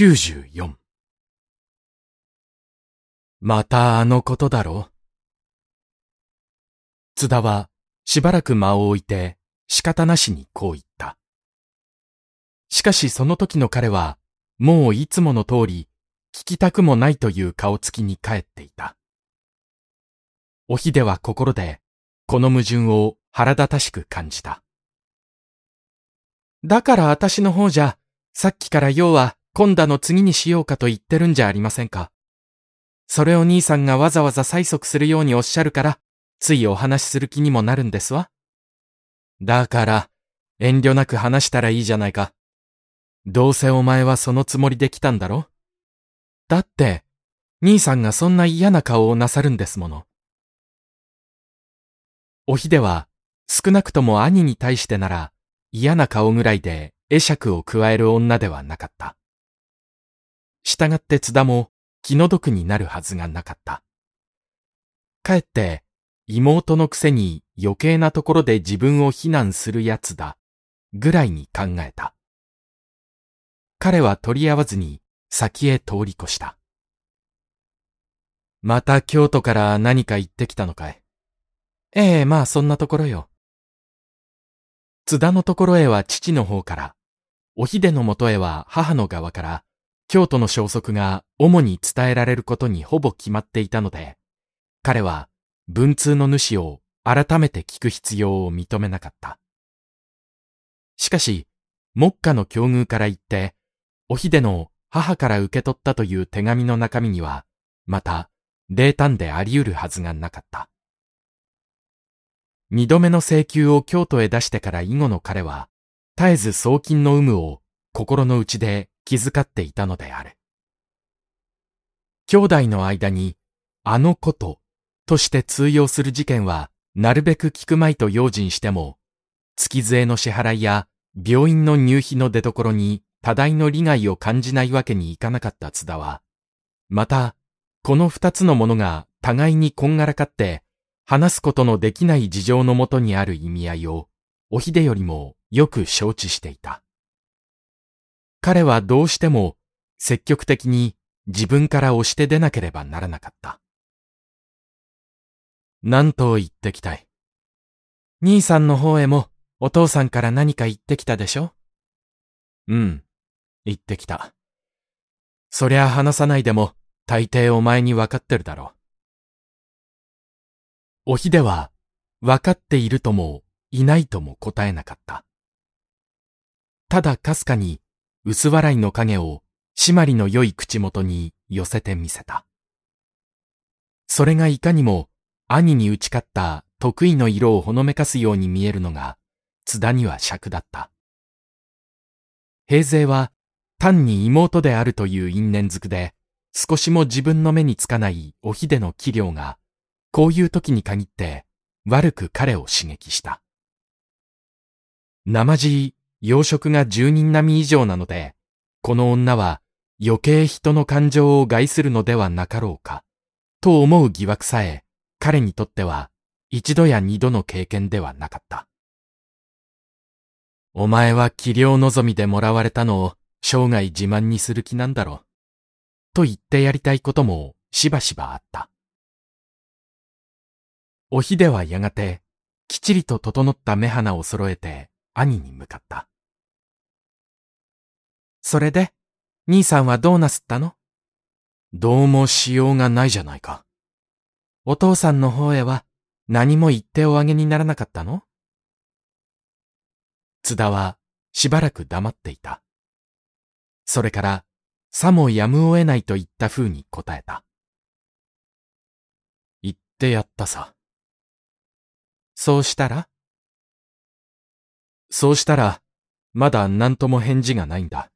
94またあのことだろ？津田はしばらく間を置いて仕方なしにこう言った。しかしその時の彼はもういつもの通り聞きたくもないという顔つきに帰っていた。おひでは心でこの矛盾を腹立たしく感じた。だから私の方じゃ、さっきから要は今度の次にしようかと言ってるんじゃありませんか。それを兄さんがわざわざ催促するようにおっしゃるから、ついお話しする気にもなるんですわ。だから、遠慮なく話したらいいじゃないか。どうせお前はそのつもりで来たんだろ？だって、兄さんがそんな嫌な顔をなさるんですもの。おひでは、少なくとも兄に対してなら、嫌な顔ぐらいで会釈を加える女ではなかった。従って津田も気の毒になるはずがなかった。かえって妹のくせに余計なところで自分を非難するやつだ、ぐらいに考えた。彼は取り合わずに先へ通り越した。また京都から何か言ってきたのかい？ええ、まあそんなところよ。津田のところへは父の方から、おひでのもとへは母の側から、京都の消息が主に伝えられることにほぼ決まっていたので、彼は文通の主を改めて聞く必要を認めなかった。しかし、目下の境遇から言って、おひでの母から受け取ったという手紙の中身には、また、冷淡であり得るはずがなかった。二度目の請求を京都へ出してから以後の彼は、絶えず送金の有無を心の内で気遣っていたのである。兄弟の間に、あのこととして通用する事件は、なるべく聞くまいと用心しても、月税の支払いや病院の入費の出所に多大の利害を感じないわけにいかなかった津田は、また、この二つのものが互いにこんがらかって話すことのできない事情のもとにある意味合いを、おひでよりもよく承知していた。彼はどうしても積極的に自分から押して出なければならなかった。何と言ってきたい。兄さんの方へもお父さんから何か言ってきたでしょ？うん、言ってきた。そりゃ話さないでも大抵お前にわかってるだろう。おひでは、わかっているとも、いないとも答えなかった。ただかすかに、薄笑いの影を、締まりの良い口元に寄せてみせた。それがいかにも、兄に打ち勝った得意の色をほのめかすように見えるのが、津田には尺だった。平勢は、単に妹であるという因縁づくで、少しも自分の目につかないおひでの器量が、こういう時に限って悪く彼を刺激した。生地、養殖が十人並み以上なので、この女は余計人の感情を害するのではなかろうか、と思う疑惑さえ彼にとっては一度や二度の経験ではなかった。お前は器量望みでもらわれたのを生涯自慢にする気なんだろう。と言ってやりたいこともしばしばあった。おひではやがて、きちりと整った目鼻を揃えて、兄に向かった。それで、兄さんはどうなすったの？どうもしようがないじゃないか。お父さんの方へは何も言っておあげにならなかったの？津田はしばらく黙っていた。それから、さもやむを得ないと言った風に答えた。言ってやったさ。そうしたら？そうしたら、まだ何とも返事がないんだ。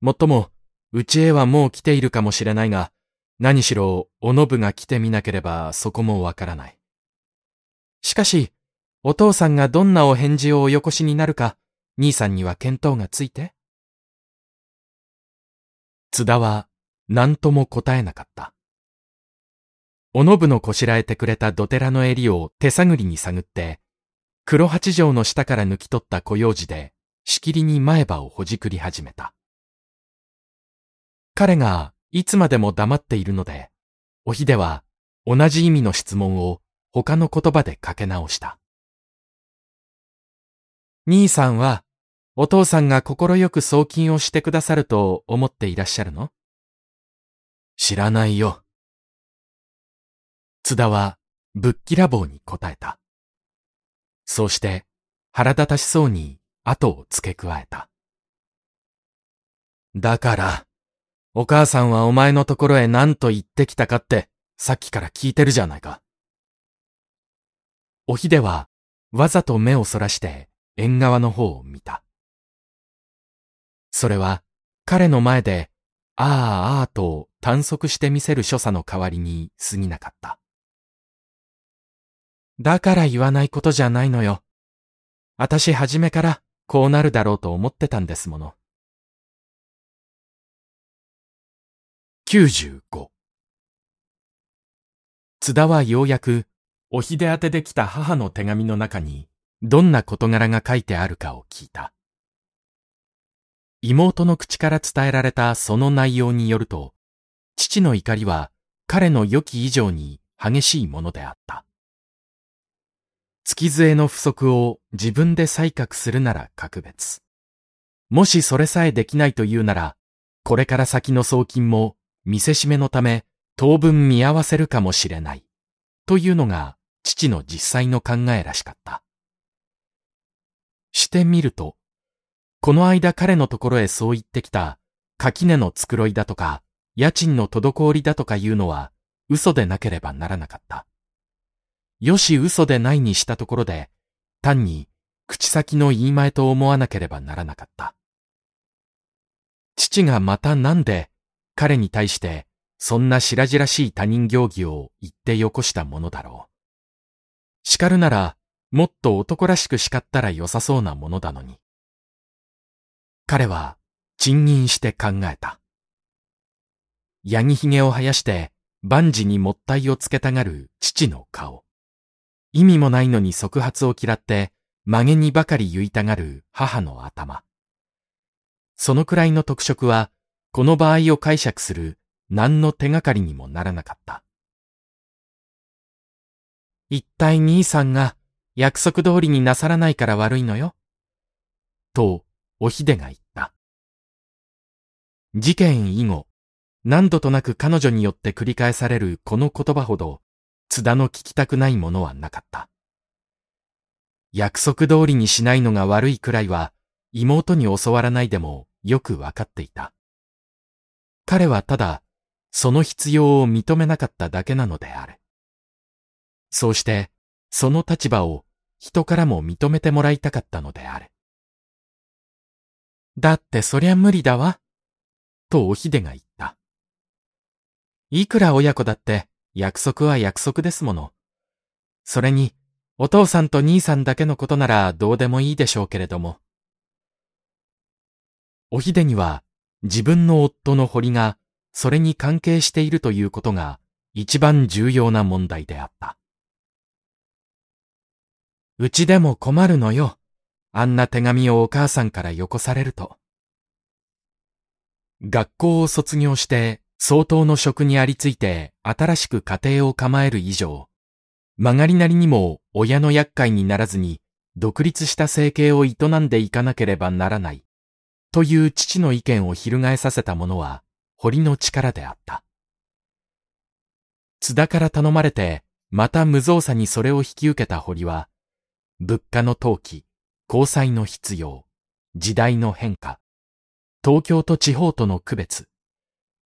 もっとも、うちへはもう来ているかもしれないが、何しろ、おのぶが来てみなければそこもわからない。しかし、お父さんがどんなお返事をおよこしになるか、兄さんには見当がついて津田は何とも答えなかった。おのぶのこしらえてくれた土寺の襟を手探りに探って、黒八条の下から抜き取った小用紙で、しきりに前歯をほじくり始めた。彼がいつまでも黙っているので、おひでは同じ意味の質問を他の言葉でかけ直した。兄さんは、お父さんが快く送金をしてくださると思っていらっしゃるの？知らないよ。津田はぶっきらぼうに答えた。そうして腹立たしそうに後を付け加えた。だから、お母さんはお前のところへ何と言ってきたかってさっきから聞いてるじゃないか。おひではわざと目をそらして縁側の方を見た。それは彼の前でああああと短足してみせる所作の代わりに過ぎなかった。だから言わないことじゃないのよ。あたし初めからこうなるだろうと思ってたんですもの。95津田はようやくおひで宛てできた母の手紙の中にどんな事柄が書いてあるかを聞いた。妹の口から伝えられたその内容によると、父の怒りは彼の予期以上に激しいものであった。月杖の不足を自分で採覚するなら格別。もしそれさえできないというなら、これから先の送金も見せしめのため当分見合わせるかもしれない。というのが父の実際の考えらしかった。してみると、この間彼のところへそう言ってきた垣根の繕いだとか、家賃の滞りだとかいうのは嘘でなければならなかった。よし嘘でないにしたところで、単に口先の言い前と思わなければならなかった。父がまたなんで彼に対してそんな白々しい他人行儀を言ってよこしたものだろう。叱るならもっと男らしく叱ったら良さそうなものだのに。彼は賃金して考えた。ヤギ髭を生やして万事にもったいをつけたがる父の顔。意味もないのに即発を嫌って曲げにばかり言いたがる母の頭。そのくらいの特色は、この場合を解釈する何の手がかりにもならなかった。一体兄さんが約束通りになさらないから悪いのよ？と、おひでが言った。事件以後、何度となく彼女によって繰り返されるこの言葉ほど、津田の聞きたくないものはなかった。約束通りにしないのが悪いくらいは妹に教わらないでもよくわかっていた。彼はただその必要を認めなかっただけなのである。そうしてその立場を人からも認めてもらいたかったのである。だってそりゃ無理だわ。とおひでが言った。いくら親子だって約束は約束ですもの。それに、お父さんと兄さんだけのことならどうでもいいでしょうけれども。おひでには、自分の夫の堀が、それに関係しているということが、一番重要な問題であった。うちでも困るのよ。あんな手紙をお母さんからよこされると。学校を卒業して相当の職にありついて新しく家庭を構える以上、曲がりなりにも親の厄介にならずに独立した生計を営んでいかなければならない、という父の意見を翻させたものは堀の力であった。津田から頼まれて、また無造作にそれを引き受けた堀は、物価の投機、交際の必要、時代の変化、東京と地方との区別、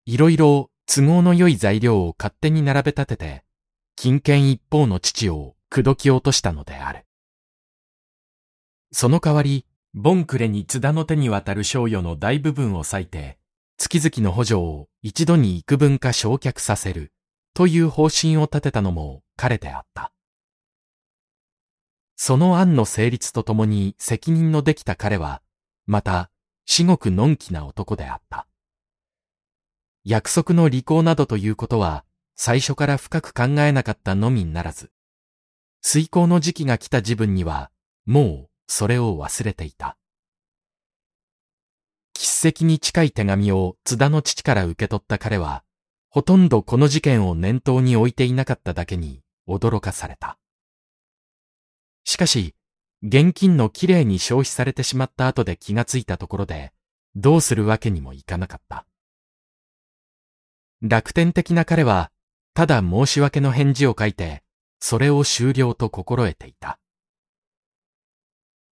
いろいろ都合の良い材料を勝手に並べ立てて、金券一方の父を口説き落としたのである。その代わり、ボンクレに津田の手に渡る賞与の大部分を割いて、月々の補助を一度に幾分か焼却させる、という方針を立てたのも彼であった。その案の成立とともに責任のできた彼は、また、至極のんきな男であった。約束の履行などということは最初から深く考えなかったのみならず、遂行の時期が来た自分にはもうそれを忘れていた。筆跡に近い手紙を津田の父から受け取った彼は、ほとんどこの事件を念頭に置いていなかっただけに驚かされた。しかし、現金のきれいに消費されてしまった後で気がついたところで、どうするわけにもいかなかった。楽天的な彼は、ただ申し訳の返事を書いて、それを終了と心得ていた。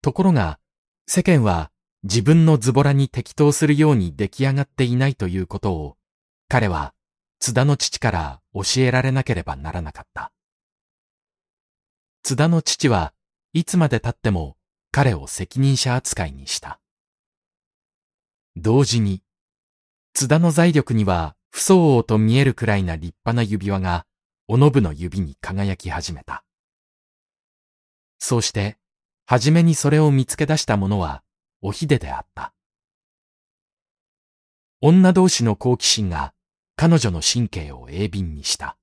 ところが、世間は自分のズボラに適当するように出来上がっていないということを、彼は津田の父から教えられなければならなかった。津田の父はいつまで経っても彼を責任者扱いにした。同時に、津田の財力には不相応と見えるくらいな立派な指輪が、おのぶの指に輝き始めた。そうして、はじめにそれを見つけ出した者は、おひでであった。女同士の好奇心が、彼女の神経を鋭敏にした。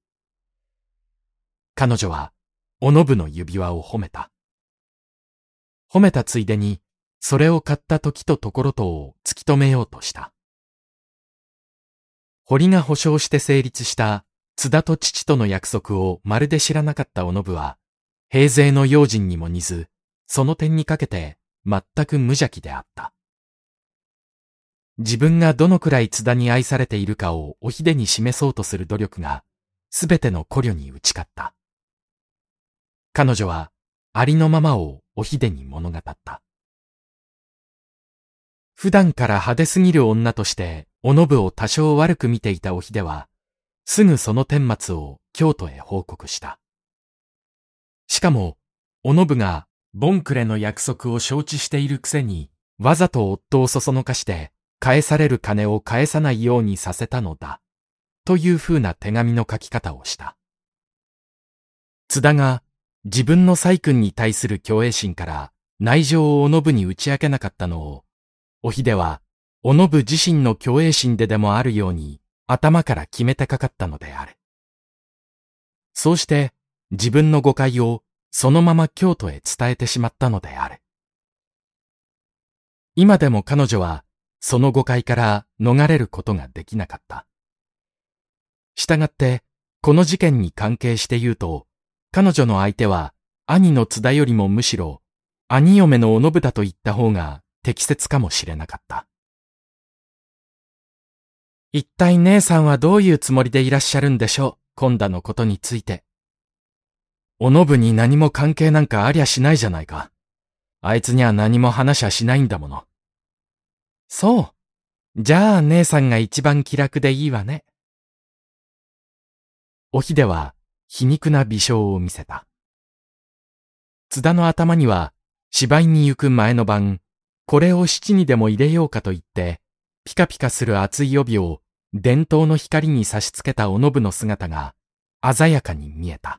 彼女は、おのぶの指輪を褒めた。褒めたついでに、それを買った時とところとを突き止めようとした。堀が保証して成立した津田と父との約束をまるで知らなかったおのぶは、平勢の用心にも似ず、その点にかけて全く無邪気であった。自分がどのくらい津田に愛されているかをおひでに示そうとする努力が、すべての古慮に打ち勝った。彼女は、ありのままをおひでに物語った。普段から派手すぎる女としておのぶを多少悪く見ていたおひでは、すぐその顛末を京都へ報告した。しかも、おのぶがボンクレの約束を承知しているくせに、わざと夫をそそのかして、返される金を返さないようにさせたのだ、という風な手紙の書き方をした。津田が自分の細君に対する共栄心から内情をおのぶに打ち明けなかったのを、おひではおのぶ自身の虚栄心ででもあるように頭から決めてかかったのである。そうして自分の誤解をそのまま京都へ伝えてしまったのである。今でも彼女はその誤解から逃れることができなかった。したがって、この事件に関係して言うと、彼女の相手は兄の津田よりもむしろ兄嫁のおのぶだと言った方が適切かもしれなかった。一体姉さんはどういうつもりでいらっしゃるんでしょう、今度のことについて。おのぶに何も関係なんかありゃしないじゃないか。あいつには何も話はしないんだもの。そう。じゃあ姉さんが一番気楽でいいわね。おひでは皮肉な微笑を見せた。津田の頭には芝居に行く前の晩、これを七にでも入れようかと言って、ピカピカする熱い帯を伝統の光に差し付けたおのぶの姿が鮮やかに見えた。